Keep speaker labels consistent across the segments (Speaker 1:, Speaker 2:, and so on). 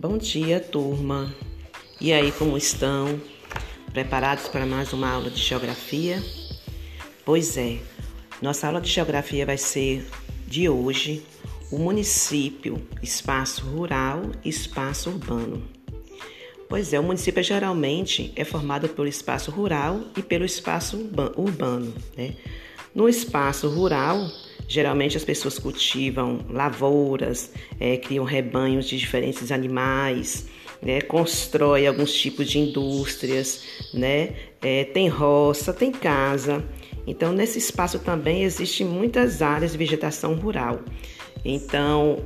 Speaker 1: Bom dia, turma. E aí, como estão? Preparados para mais uma aula de geografia? Pois é, nossa aula de geografia vai ser de hoje o município, espaço rural e espaço urbano. Pois é, o município geralmente é formado pelo espaço rural e pelo espaço urbano. Né? No espaço rural, Geralmente as pessoas cultivam lavouras, é, criam rebanhos de diferentes animais, né, constrói alguns tipos de indústrias, né, é, tem roça, tem casa. Então nesse espaço também existem muitas áreas de vegetação rural. Então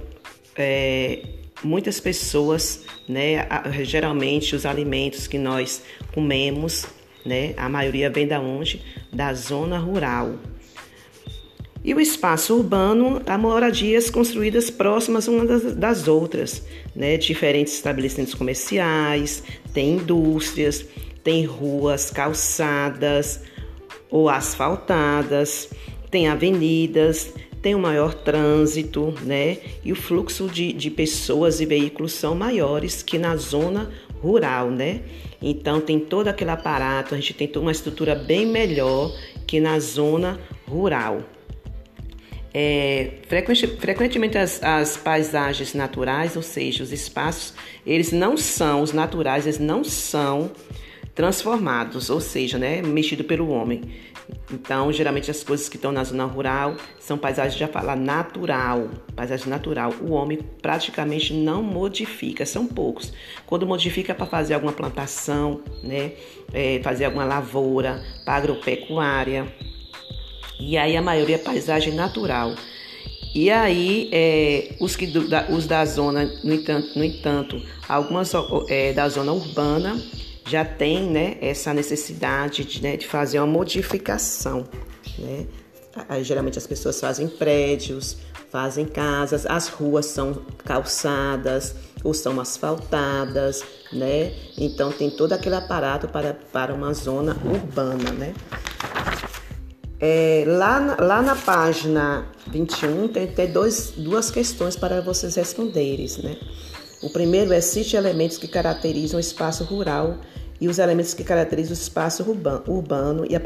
Speaker 1: é, muitas pessoas, né, geralmente os alimentos que nós comemos, né, a maioria vem da onde? Da zona rural. E o espaço urbano, há moradias construídas próximas umas das outras, né? diferentes estabelecimentos comerciais, tem indústrias, tem ruas calçadas ou asfaltadas, tem avenidas, tem um maior trânsito, né? E o fluxo de, de pessoas e veículos são maiores que na zona rural, né? Então tem todo aquele aparato, a gente tem uma estrutura bem melhor que na zona rural. É, frequentemente as, as, paisagens naturais, ou seja, os espaços, eles não são, os naturais, eles não são transformados, ou seja, né, mexido pelo homem. Então, geralmente as coisas que estão na zona rural são paisagens, já fala, natural, paisagem natural. O homem praticamente não modifica, são poucos. Quando modifica é para fazer alguma plantação, né, é, fazer alguma lavoura, para agropecuária, e aí a maioria é paisagem natural. E aí, é, os, que do, da, os da zona, no entanto, no entanto algumas é, da zona urbana já tem né, essa necessidade de, né, de fazer uma modificação. Né? Aí, geralmente as pessoas fazem prédios, fazem casas, as ruas são calçadas ou são asfaltadas, né? Então tem todo aquele aparato para, para uma zona urbana, né? É, lá, na, lá na página 21 tem, tem dois, duas questões para vocês responderem, né? O primeiro é cite elementos que caracterizam o espaço rural e os elementos que caracterizam o espaço urbano e a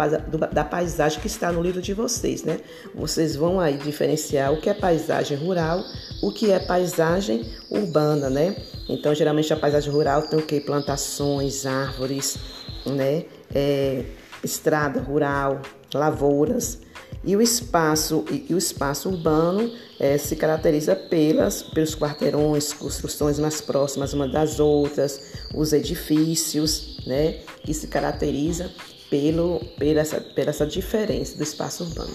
Speaker 1: da paisagem que está no livro de vocês, né? Vocês vão aí diferenciar o que é paisagem rural, o que é paisagem urbana, né? Então, geralmente a paisagem rural tem o que? Plantações, árvores, né? É, estrada rural, lavouras. E o espaço, e o espaço urbano é, se caracteriza pelas, pelos quarteirões, construções mais próximas umas das outras, os edifícios, né, que se caracteriza pelo, pela, essa, pela essa diferença do espaço urbano.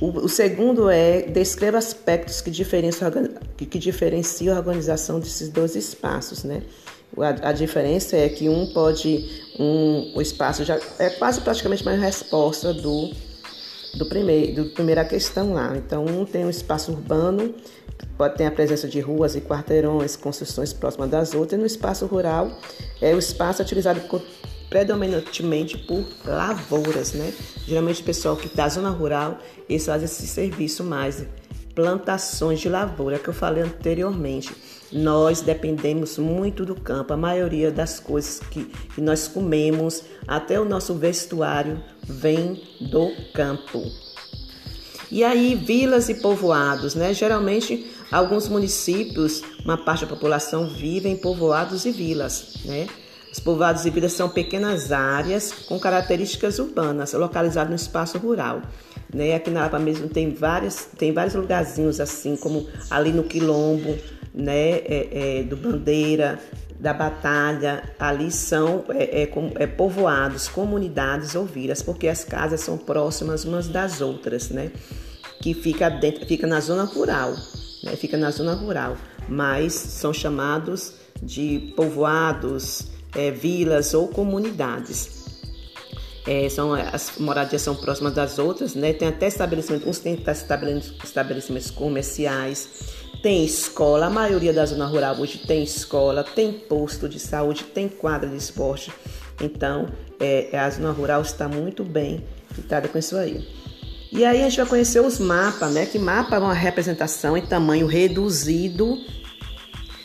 Speaker 1: O, segundo é descreva aspectos que diferenciam, que, que diferenciam a organização desses dois espaços, né? A, a, diferença é que um pode, um, o espaço já é quase praticamente uma resposta do, do primeiro, do primeira questão lá. Então, um tem um espaço urbano, pode ter a presença de ruas e quarteirões, construções próximas das outras. E no espaço rural, é o espaço utilizado predominantemente por lavouras, né? Geralmente o pessoal que da zona rural, eles fazem esse serviço mais plantações de lavoura que eu falei anteriormente. Nós dependemos muito do campo. A maioria das coisas que, que nós comemos, até o nosso vestuário, vem do campo. E aí, vilas e povoados, né? Geralmente, alguns municípios, uma parte da população vive em povoados e vilas, né? Os povoados e vilas são pequenas áreas com características urbanas, localizadas no espaço rural. Né? Aqui na Lapa mesmo tem, várias, tem vários lugarzinhos assim, como ali no Quilombo, né, é, é, do Bandeira, da Batalha, ali são é, é, é, povoados, comunidades ou vilas, porque as casas são próximas umas das outras, né? Que fica dentro, fica na zona rural, né? Fica na zona rural, mas são chamados de povoados, é, vilas ou comunidades. É, são, as moradias são próximas das outras, né? Tem até estabelecimentos, uns têm estabelecimentos comerciais, tem escola, a maioria da zona rural hoje tem escola, tem posto de saúde, tem quadra de esporte. Então, é, a zona rural está muito bem fitada com isso aí. E aí a gente vai conhecer os mapas, né? Que mapa é uma representação em tamanho reduzido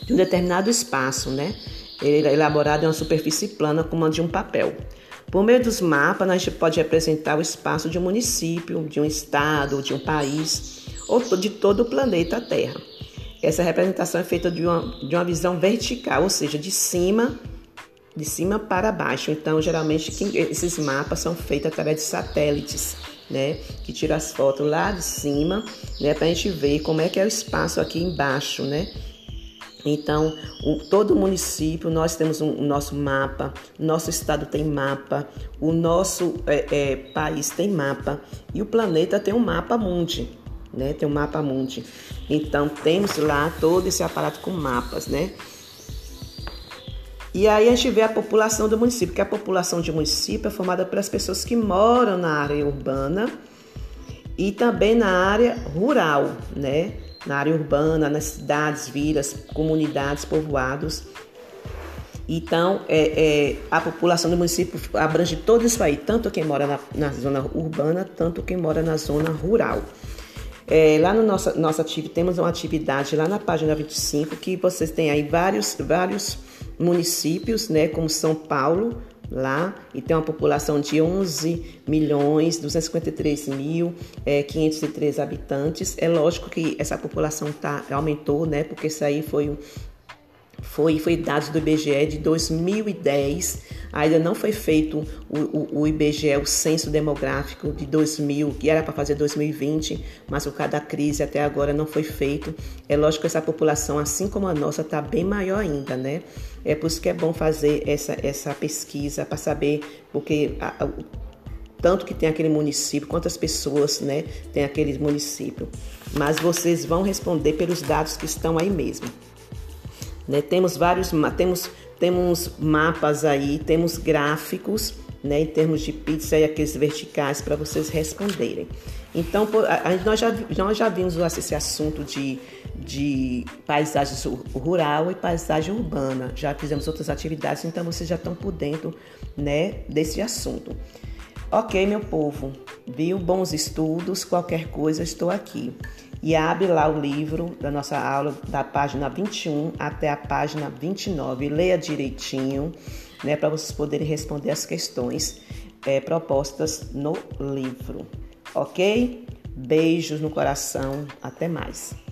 Speaker 1: de um determinado espaço, né? Ele é elaborado em uma superfície plana como a de um papel. Por meio dos mapas, a gente pode representar o espaço de um município, de um estado, de um país ou de todo o planeta Terra. Essa representação é feita de uma, de uma visão vertical, ou seja, de cima, de cima para baixo. Então, geralmente, esses mapas são feitos através de satélites, né? Que tiram as fotos lá de cima, né? Para a gente ver como é que é o espaço aqui embaixo, né? Então, o, todo município, nós temos um, o nosso mapa, nosso estado tem mapa, o nosso é, é, país tem mapa e o planeta tem um mapa mundi, né? Tem um mapa mundi. Então, temos lá todo esse aparato com mapas, né? E aí a gente vê a população do município, que a população de município é formada pelas pessoas que moram na área urbana e também na área rural, né? Na área urbana, nas cidades, vilas, comunidades, povoados. Então, é, é, a população do município abrange todo isso aí, tanto quem mora na, na zona urbana, tanto quem mora na zona rural. É, lá no nosso, nossa atividade, temos uma atividade lá na página 25 que vocês têm aí vários, vários municípios, né, como São Paulo, lá e tem uma população de 11 milhões 253 mil é, 503 habitantes. É lógico que essa população tá, aumentou, né? Porque isso aí foi um foi, foi dados do IBGE de 2010. Ainda não foi feito o, o, o IBGE, o censo demográfico de 2000, que era para fazer 2020, mas por causa da crise até agora não foi feito. É lógico que essa população, assim como a nossa, está bem maior ainda, né? É por isso que é bom fazer essa, essa pesquisa para saber, porque a, a, tanto que tem aquele município, quantas pessoas né, tem aquele município. Mas vocês vão responder pelos dados que estão aí mesmo. Né? Temos vários temos, temos mapas aí, temos gráficos né, em termos de pizza e aqueles verticais para vocês responderem. Então, a, nós, já, nós já vimos esse assunto de, de paisagem rural e paisagem urbana. Já fizemos outras atividades, então vocês já estão por dentro né, desse assunto. Ok, meu povo, viu? Bons estudos, qualquer coisa, estou aqui e abre lá o livro da nossa aula, da página 21 até a página 29. Leia direitinho, né, para vocês poderem responder as questões é, propostas no livro. Ok? Beijos no coração, até mais.